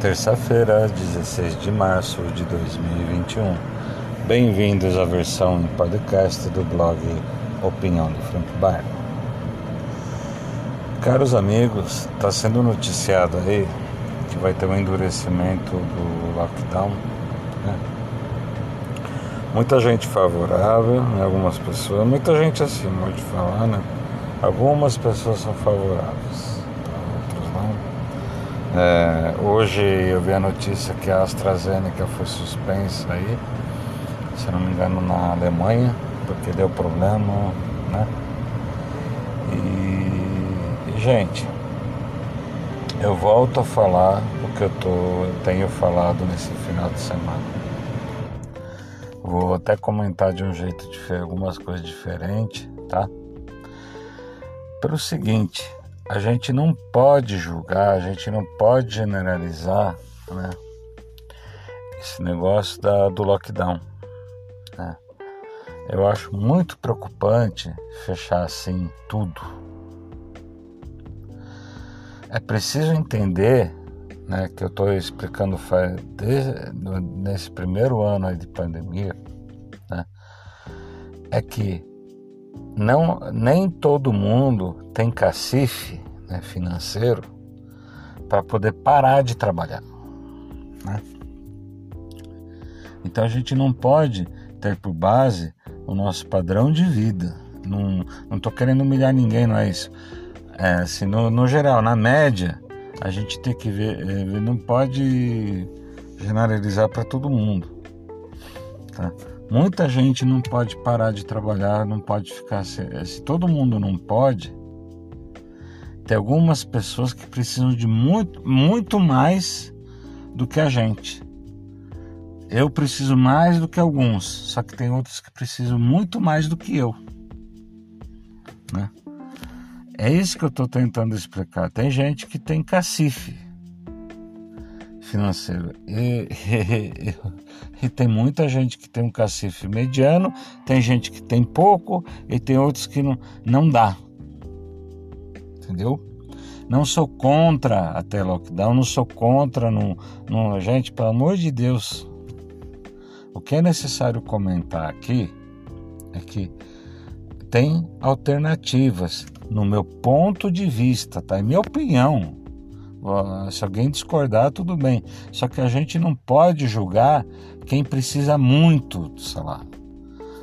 terça-feira, 16 de março de 2021. Bem-vindos à versão em podcast do blog Opinião do Franco Bar. Caros amigos, está sendo noticiado aí que vai ter um endurecimento do lockdown. Né? Muita gente favorável, né? algumas pessoas, muita gente assim, pode falar, né? Algumas pessoas são favoráveis é, hoje eu vi a notícia que a AstraZeneca foi suspensa aí, se não me engano na Alemanha, porque deu problema, né? E, e gente, eu volto a falar o que eu, tô, eu tenho falado nesse final de semana. Vou até comentar de um jeito diferente, algumas coisas diferentes, tá? Pelo seguinte, a gente não pode julgar, a gente não pode generalizar né, esse negócio da, do lockdown. Né? Eu acho muito preocupante fechar assim tudo. É preciso entender, né, que eu estou explicando desde, nesse primeiro ano de pandemia, né, é que não, nem todo mundo tem cacife né, financeiro para poder parar de trabalhar. Né? Então a gente não pode ter por base o nosso padrão de vida. Não estou querendo humilhar ninguém, não é isso. É, assim, no, no geral, na média, a gente tem que ver, é, não pode generalizar para todo mundo. Tá? Muita gente não pode parar de trabalhar, não pode ficar. Se, se todo mundo não pode, tem algumas pessoas que precisam de muito, muito mais do que a gente. Eu preciso mais do que alguns, só que tem outros que precisam muito mais do que eu. Né? É isso que eu estou tentando explicar. Tem gente que tem cacife financeiro. E, e, e, tem muita gente que tem um cacife mediano, tem gente que tem pouco e tem outros que não, não dá. Entendeu? Não sou contra até lockdown, não sou contra. No, no, gente, pelo amor de Deus, o que é necessário comentar aqui é que tem alternativas, no meu ponto de vista, tá? É minha opinião. Se alguém discordar, tudo bem. Só que a gente não pode julgar quem precisa muito do salário.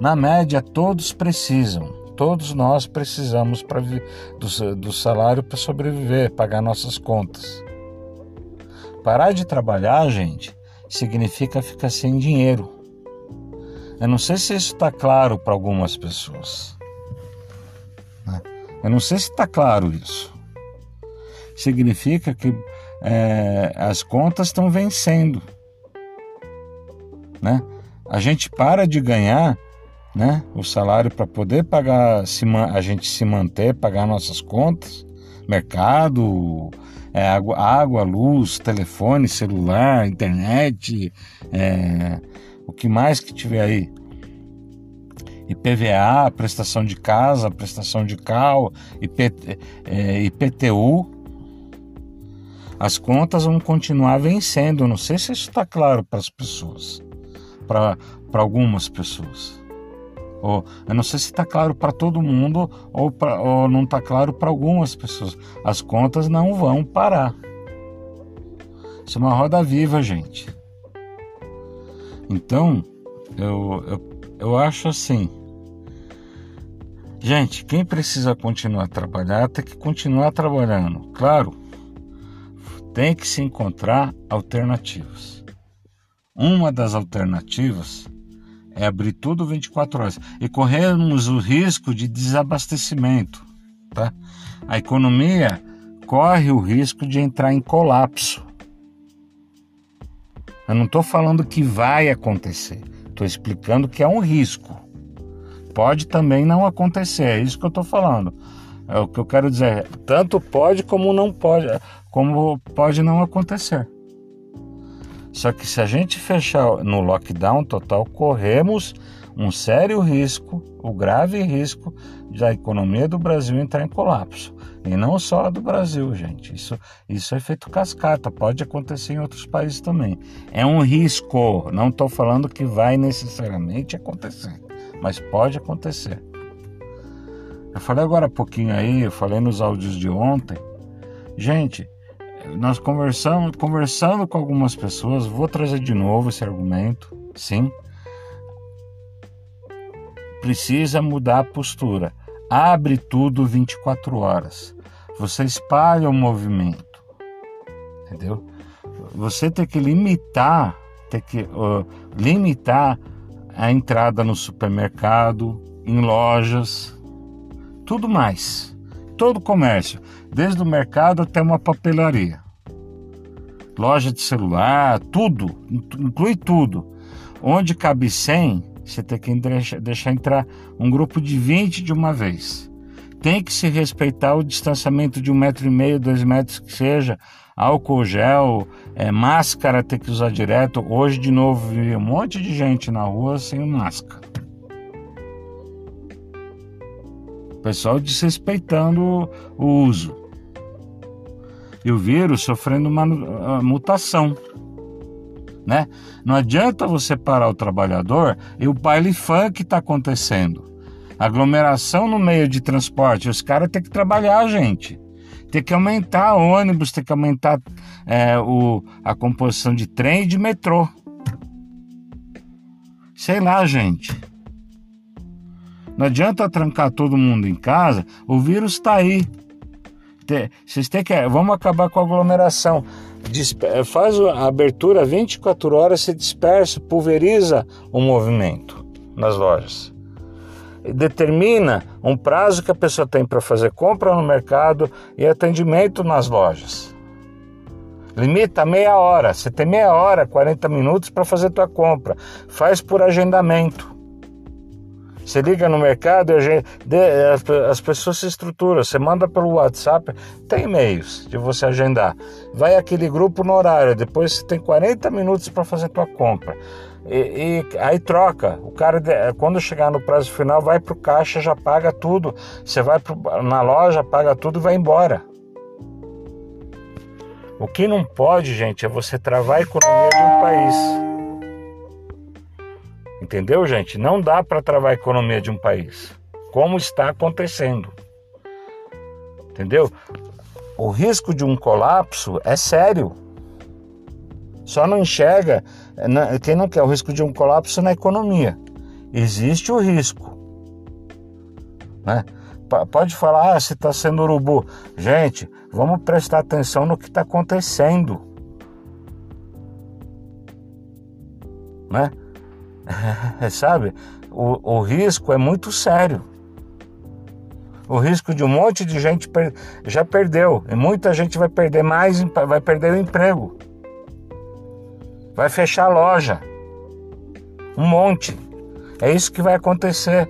Na média, todos precisam. Todos nós precisamos do, do salário para sobreviver, pagar nossas contas. Parar de trabalhar, gente, significa ficar sem dinheiro. Eu não sei se isso está claro para algumas pessoas. Né? Eu não sei se está claro isso significa que é, as contas estão vencendo. Né? A gente para de ganhar né, o salário para poder pagar, se, a gente se manter, pagar nossas contas, mercado, é, água, água, luz, telefone, celular, internet, é, o que mais que tiver aí. IPVA, prestação de casa, prestação de carro, IP, é, IPTU, as contas vão continuar vencendo. não sei se isso está claro para as pessoas, para algumas pessoas. Ou, eu não sei se está claro para todo mundo ou, pra, ou não está claro para algumas pessoas. As contas não vão parar. Isso é uma roda viva, gente. Então, eu, eu, eu acho assim. Gente, quem precisa continuar a trabalhar tem que continuar trabalhando. Claro, tem que se encontrar alternativas. Uma das alternativas é abrir tudo 24 horas e corrermos o risco de desabastecimento, tá? A economia corre o risco de entrar em colapso. Eu não estou falando que vai acontecer, estou explicando que é um risco. Pode também não acontecer, é isso que eu estou falando. É o que eu quero dizer, tanto pode como não pode, como pode não acontecer. Só que se a gente fechar no lockdown total, corremos um sério risco, o grave risco da economia do Brasil entrar em colapso. E não só do Brasil, gente. Isso, isso é efeito cascata, pode acontecer em outros países também. É um risco, não estou falando que vai necessariamente acontecer, mas pode acontecer. Eu falei agora há pouquinho aí, eu falei nos áudios de ontem. Gente, nós conversamos, conversando com algumas pessoas, vou trazer de novo esse argumento, sim. Precisa mudar a postura. Abre tudo 24 horas. Você espalha o movimento. Entendeu? Você tem que limitar, tem que uh, limitar a entrada no supermercado, em lojas, tudo mais. Todo comércio, desde o mercado até uma papelaria. Loja de celular, tudo, inclui tudo. Onde cabe 100, você tem que deixar entrar um grupo de 20 de uma vez. Tem que se respeitar o distanciamento de um metro e meio, dois metros que seja, álcool gel, é, máscara tem que usar direto. Hoje, de novo, vi um monte de gente na rua sem máscara. Pessoal desrespeitando o uso. E o vírus sofrendo uma mutação. Né? Não adianta você parar o trabalhador e o baile funk está acontecendo. Aglomeração no meio de transporte, os caras têm que trabalhar, gente. Tem que aumentar ônibus, tem que aumentar é, o, a composição de trem e de metrô. Sei lá, gente. Não adianta trancar todo mundo em casa, o vírus está aí. Vocês têm que. Vamos acabar com a aglomeração. faz a abertura 24 horas, se dispersa, pulveriza o movimento nas lojas. Determina um prazo que a pessoa tem para fazer compra no mercado e atendimento nas lojas. Limita meia hora. Você tem meia hora, 40 minutos para fazer tua compra. Faz por agendamento. Você liga no mercado e gente, as pessoas se estruturam. Você manda pelo WhatsApp, tem meios de você agendar. Vai aquele grupo no horário, depois você tem 40 minutos para fazer tua compra. E, e, aí troca. O cara, quando chegar no prazo final, vai para o caixa, já paga tudo. Você vai pro, na loja, paga tudo e vai embora. O que não pode, gente, é você travar a economia de um país. Entendeu, gente? Não dá para travar a economia de um país, como está acontecendo. Entendeu? O risco de um colapso é sério. Só não enxerga quem não quer o risco de um colapso na economia. Existe o risco. Né? Pode falar, ah, se está sendo urubu. Gente, vamos prestar atenção no que está acontecendo. Né? sabe? O, o risco é muito sério. O risco de um monte de gente per já perdeu e muita gente vai perder mais, vai perder o emprego, vai fechar a loja, um monte. É isso que vai acontecer.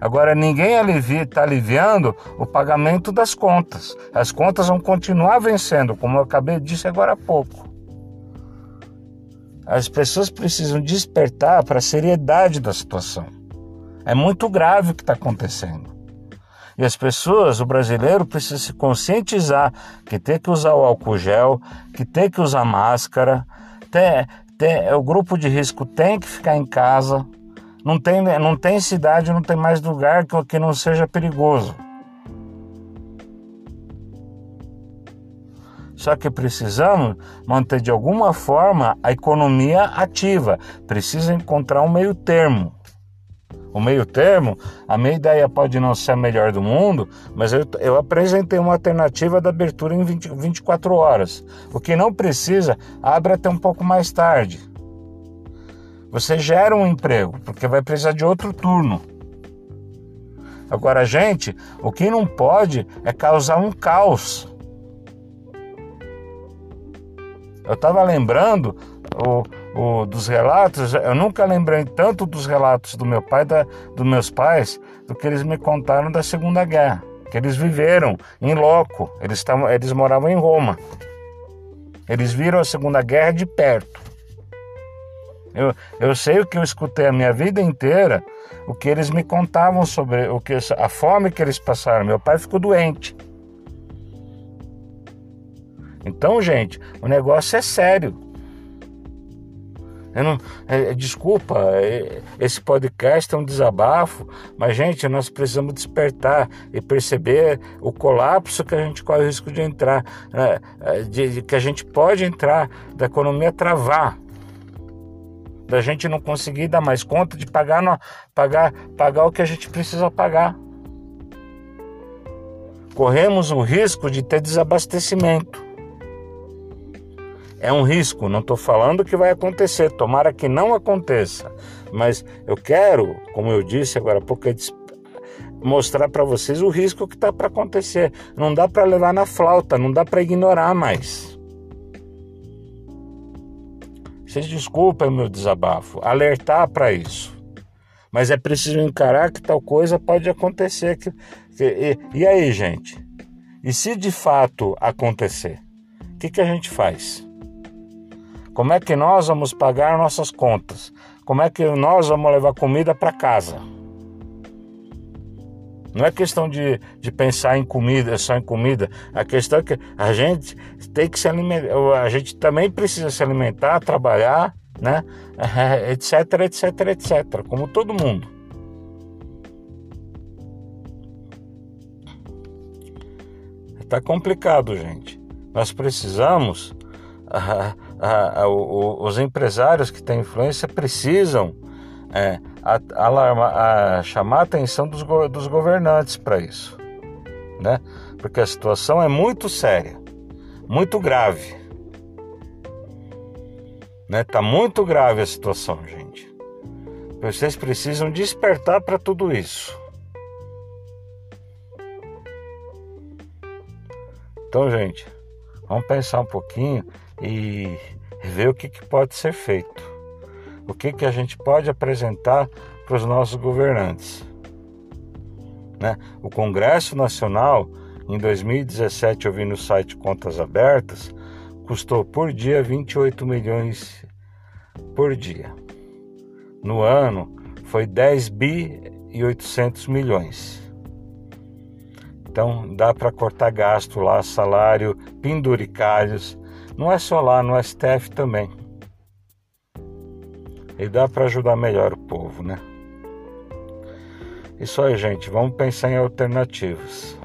Agora ninguém está aliviando o pagamento das contas. As contas vão continuar vencendo, como eu acabei de dizer agora há pouco. As pessoas precisam despertar para a seriedade da situação. É muito grave o que está acontecendo. E as pessoas, o brasileiro, precisa se conscientizar que tem que usar o álcool gel, que tem que usar máscara, tem, tem, o grupo de risco tem que ficar em casa. Não tem, não tem cidade, não tem mais lugar que, que não seja perigoso. Só que precisamos manter de alguma forma a economia ativa. Precisa encontrar um meio termo. O meio termo, a minha ideia pode não ser a melhor do mundo, mas eu, eu apresentei uma alternativa da abertura em 20, 24 horas. O que não precisa, abre até um pouco mais tarde. Você gera um emprego, porque vai precisar de outro turno. Agora, gente, o que não pode é causar um caos. Eu estava lembrando o, o, dos relatos, eu nunca lembrei tanto dos relatos do meu pai, da, dos meus pais, do que eles me contaram da Segunda Guerra, que eles viveram em loco, eles, tavam, eles moravam em Roma. Eles viram a Segunda Guerra de perto. Eu, eu sei o que eu escutei a minha vida inteira, o que eles me contavam sobre o que a fome que eles passaram. Meu pai ficou doente. Então, gente, o negócio é sério. Não, é, é, desculpa, é, esse podcast é um desabafo, mas, gente, nós precisamos despertar e perceber o colapso que a gente corre o risco de entrar, né, é, de, de, que a gente pode entrar, da economia travar, da gente não conseguir dar mais conta de pagar, pagar, pagar o que a gente precisa pagar. Corremos o risco de ter desabastecimento. É um risco, não estou falando que vai acontecer, tomara que não aconteça, mas eu quero, como eu disse agora há pouco, é mostrar para vocês o risco que está para acontecer. Não dá para levar na flauta, não dá para ignorar mais. Vocês desculpem o meu desabafo, alertar para isso. Mas é preciso encarar que tal coisa pode acontecer. Que, que, e, e, aí, gente? E se de fato acontecer? O que, que a gente faz? Como é que nós vamos pagar nossas contas? Como é que nós vamos levar comida para casa? Não é questão de, de pensar em comida, só em comida. A questão é que a gente tem que se alimentar, a gente também precisa se alimentar, trabalhar, né? etc, etc, etc, como todo mundo. Está complicado, gente. Nós precisamos a, a, o, os empresários que têm influência precisam é, chamar a atenção dos, dos governantes para isso, né? Porque a situação é muito séria, muito grave, né? Tá muito grave a situação, gente. Vocês precisam despertar para tudo isso. Então, gente, vamos pensar um pouquinho e ver o que, que pode ser feito, o que, que a gente pode apresentar para os nossos governantes. Né? O Congresso Nacional, em 2017, eu vi no site Contas Abertas, custou por dia 28 milhões por dia. No ano foi 10 bi e 800 milhões. Então dá para cortar gasto lá, salário, penduricalhos, não é só lá, no STF também. E dá para ajudar melhor o povo, né? Isso aí, gente. Vamos pensar em alternativas.